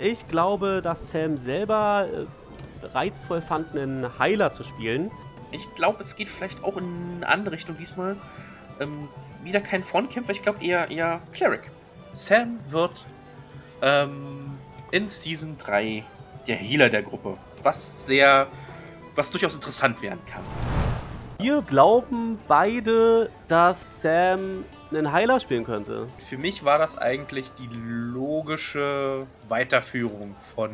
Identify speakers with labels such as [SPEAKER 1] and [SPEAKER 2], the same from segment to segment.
[SPEAKER 1] Ich glaube, dass Sam selber äh, reizvoll fand, einen Heiler zu spielen.
[SPEAKER 2] Ich glaube, es geht vielleicht auch in eine andere Richtung diesmal. Ähm, wieder kein Frontkämpfer, ich glaube eher, eher Cleric. Sam wird ähm, in Season 3 der Healer der Gruppe. Was sehr, was durchaus interessant werden kann.
[SPEAKER 1] Wir glauben beide, dass Sam einen Heiler spielen könnte.
[SPEAKER 2] Für mich war das eigentlich die logische Weiterführung von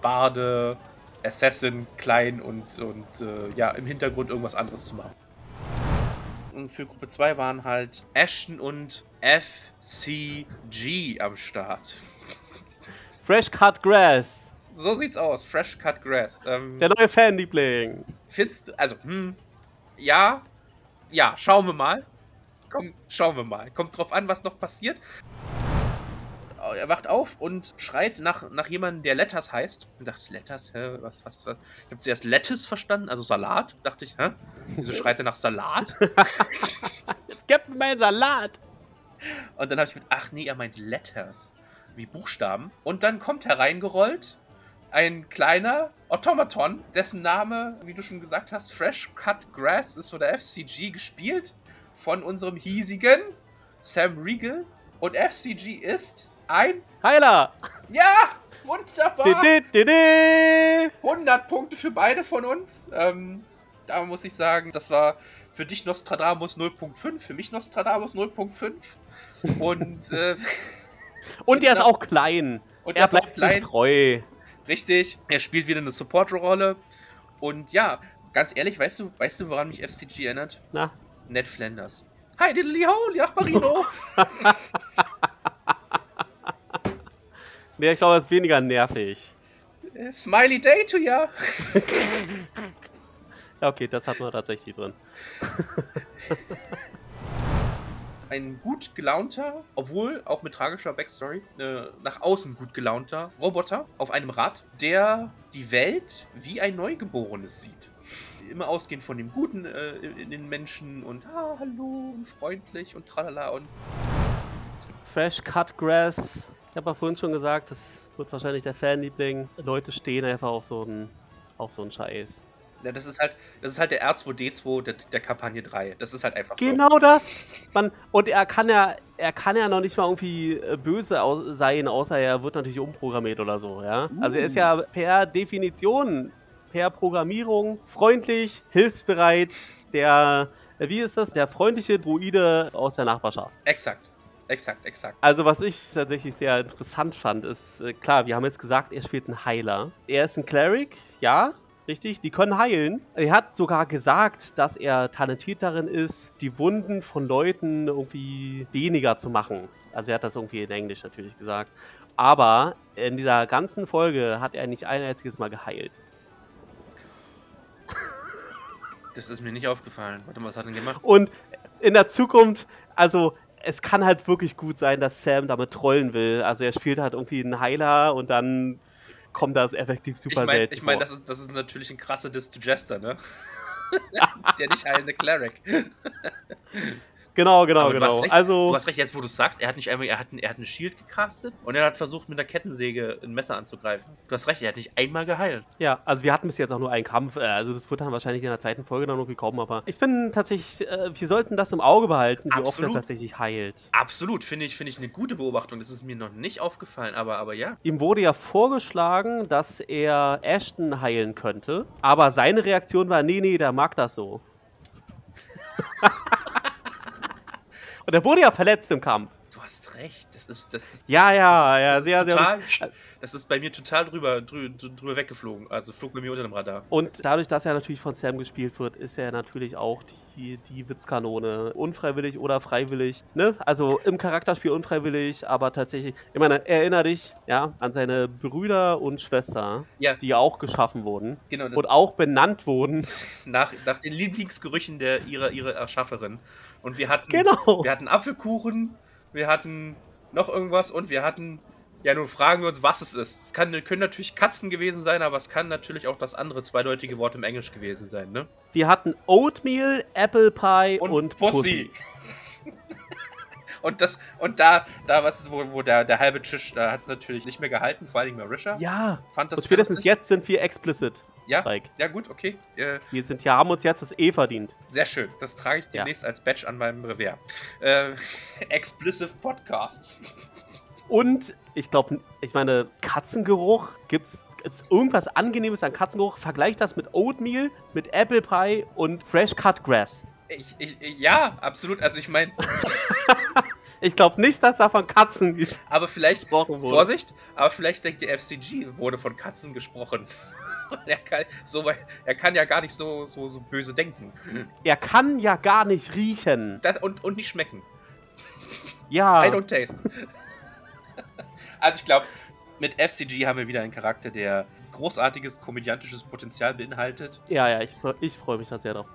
[SPEAKER 2] Barde, Assassin, Klein und, und äh, ja, im Hintergrund irgendwas anderes zu machen. Und für Gruppe 2 waren halt Ashton und FCG am Start.
[SPEAKER 1] Fresh Cut Grass.
[SPEAKER 2] So sieht's aus, Fresh Cut Grass. Ähm,
[SPEAKER 1] Der neue Fanliebling.
[SPEAKER 2] findest du, also, hm, ja, ja, schauen wir mal. Komm, schauen wir mal. Kommt drauf an, was noch passiert. Er wacht auf und schreit nach, nach jemandem, der Letters heißt. Ich dachte, Letters? Hä? Was, was, was? Ich habe zuerst Lettuce verstanden, also Salat. Dachte ich, hä? Wieso schreit er nach Salat?
[SPEAKER 1] Jetzt gib mir meinen Salat.
[SPEAKER 2] Und dann habe ich mit, ach nee, er meint Letters. Wie Buchstaben. Und dann kommt hereingerollt ein kleiner Automaton, dessen Name, wie du schon gesagt hast, Fresh Cut Grass ist von der FCG gespielt. Von unserem hiesigen Sam Regal. Und FCG ist ein.
[SPEAKER 1] Heiler.
[SPEAKER 2] Ja! Wunderbar!
[SPEAKER 1] Di, di, di, di.
[SPEAKER 2] 100 Punkte für beide von uns. Ähm, da muss ich sagen, das war für dich Nostradamus 0.5, für mich Nostradamus 0.5. Und, äh,
[SPEAKER 1] Und er ist auch klein.
[SPEAKER 2] und
[SPEAKER 1] er
[SPEAKER 2] auch
[SPEAKER 1] bleibt sich treu.
[SPEAKER 2] Richtig, er spielt wieder eine Support-Rolle. Und ja, ganz ehrlich, weißt du, weißt du, woran mich FCG erinnert?
[SPEAKER 1] Na,
[SPEAKER 2] Ned Flanders. Hi, diddly ho, Jachmarino.
[SPEAKER 1] nee, ich glaube, er ist weniger nervig.
[SPEAKER 2] Smiley Day to ya.
[SPEAKER 1] Ja, okay, das hat man tatsächlich drin.
[SPEAKER 2] Ein gut gelaunter, obwohl auch mit tragischer Backstory, äh, nach außen gut gelaunter Roboter auf einem Rad, der die Welt wie ein Neugeborenes sieht. Immer ausgehend von dem Guten äh, in den Menschen und ah, hallo und freundlich und tralala und
[SPEAKER 1] Fresh Cut Grass. Ich habe ja vorhin schon gesagt, das wird wahrscheinlich der Fanliebling. Leute stehen einfach auf so einen, auf so einen Scheiß.
[SPEAKER 2] Ja, das ist halt, das ist halt der R2D2 der, der Kampagne 3. Das ist halt einfach so.
[SPEAKER 1] Genau das. Man, und er kann ja, er kann ja noch nicht mal irgendwie äh, böse aus, sein, außer er wird natürlich umprogrammiert oder so, ja. Also er ist ja per Definition, per Programmierung freundlich, hilfsbereit, der, wie ist das? Der freundliche Druide aus der Nachbarschaft.
[SPEAKER 2] Exakt. Exakt, exakt.
[SPEAKER 1] Also was ich tatsächlich sehr interessant fand, ist, äh, klar, wir haben jetzt gesagt, er spielt einen Heiler. Er ist ein Cleric, ja, richtig, die können heilen. Er hat sogar gesagt, dass er talentiert darin ist, die Wunden von Leuten irgendwie weniger zu machen. Also er hat das irgendwie in Englisch natürlich gesagt. Aber in dieser ganzen Folge hat er nicht ein einziges Mal geheilt.
[SPEAKER 2] Das ist mir nicht aufgefallen. Warte mal, was hat er denn gemacht?
[SPEAKER 1] Und in der Zukunft, also es kann halt wirklich gut sein, dass Sam damit trollen will. Also er spielt halt irgendwie einen Heiler und dann kommt das effektiv
[SPEAKER 2] Ich
[SPEAKER 1] super
[SPEAKER 2] meine,
[SPEAKER 1] selten
[SPEAKER 2] ich mein,
[SPEAKER 1] vor.
[SPEAKER 2] das, ist, das ist natürlich ein krasser Diss to Jester, ne? Der nicht heilende Cleric.
[SPEAKER 1] Genau, genau, genau.
[SPEAKER 2] recht,
[SPEAKER 1] Also
[SPEAKER 2] Du hast recht, jetzt wo du es sagst, er hat nicht einmal, er hat, ein- er hat eine Shield gecastet und er hat versucht, mit einer Kettensäge ein Messer anzugreifen. Du hast recht, er hat nicht einmal geheilt.
[SPEAKER 1] ja, also wir hatten bis jetzt auch nur einen Kampf. äh, Also das wird dann wahrscheinlich in der zweiten Folge dann irgendwie kommen. Aber ich bin tatsächlich, äh, wir sollten das im Auge behalten, wie oft er
[SPEAKER 2] Absolut.
[SPEAKER 1] tatsächlich heilt.
[SPEAKER 2] Absolut, finde ich, finde ich eine gute Beobachtung. Das ist mir noch nicht aufgefallen, aber, aber ja.
[SPEAKER 1] Ihm wurde ja vorgeschlagen, dass er Ashton heilen könnte. Aber seine Reaktion war, nee, nee, der mag das so. Und er wurde ja verletzt im Kampf.
[SPEAKER 2] Du hast recht. Ist, das ist,
[SPEAKER 1] Ja, ja, ja,
[SPEAKER 2] das
[SPEAKER 1] sehr,
[SPEAKER 2] ist
[SPEAKER 1] sehr.
[SPEAKER 2] total, das ist bei mir total drüber, drüber, drüber weggeflogen. Also flog bei mir unter dem Radar.
[SPEAKER 1] Und dadurch, dass er natürlich von Sam gespielt wird, ist er natürlich auch die, die Witzkanone. Unfreiwillig oder freiwillig. Ne? Also im Charakterspiel unfreiwillig, aber tatsächlich. Ich meine, erinnere dich ja, an seine Brüder und Schwester,
[SPEAKER 2] Ja.
[SPEAKER 1] die auch geschaffen wurden
[SPEAKER 2] Genau,
[SPEAKER 1] und auch benannt wurden.
[SPEAKER 2] nach, nach den Lieblingsgerüchen der, ihrer, ihrer Erschafferin. Und wir hatten,
[SPEAKER 1] Genau.
[SPEAKER 2] wir hatten Apfelkuchen, wir hatten noch irgendwas und wir hatten. Ja, nun fragen wir uns, was es ist. Es kann, können natürlich Katzen gewesen sein, aber es kann natürlich auch das andere zweideutige Wort im Englisch gewesen sein, ne?
[SPEAKER 1] Wir hatten Oatmeal, Apple Pie und, Pussy.
[SPEAKER 2] Und das, und da, da was, wo, wo der, der halbe Tisch, da hat es natürlich nicht mehr gehalten, vor allem Marisha.
[SPEAKER 1] Ja.
[SPEAKER 2] Fand das
[SPEAKER 1] Und spätestens jetzt sind wir explicit.
[SPEAKER 2] Ja,
[SPEAKER 1] Like,
[SPEAKER 2] ja gut, okay. Äh,
[SPEAKER 1] wir sind ja, haben uns jetzt das E verdient.
[SPEAKER 2] sehr schön. Das trage ich
[SPEAKER 1] Ja.
[SPEAKER 2] demnächst als Badge an meinem Revers. Äh, Explicit Podcast.
[SPEAKER 1] Und ich glaube, ich meine, Katzengeruch, gibt's gibt's irgendwas Angenehmes an Katzengeruch? Vergleich das mit Oatmeal, mit Apple Pie und Fresh Cut Grass.
[SPEAKER 2] Ich, ich- ja, absolut. Also ich meine,
[SPEAKER 1] Ich glaube nicht, dass da von Katzen gesprochen
[SPEAKER 2] aber vielleicht,
[SPEAKER 1] wurde.
[SPEAKER 2] Vorsicht, aber vielleicht denkt der FCG, wurde von Katzen gesprochen. er, kann, so, er kann ja gar nicht so, so, so böse denken.
[SPEAKER 1] Er kann ja gar nicht riechen.
[SPEAKER 2] Das, und, und nicht schmecken.
[SPEAKER 1] Ja.
[SPEAKER 2] I don't taste. also ich glaube, mit FCG haben wir wieder einen Charakter, der großartiges komödiantisches Potenzial beinhaltet.
[SPEAKER 1] Ja, ja, ich, ich freue mich da sehr drauf.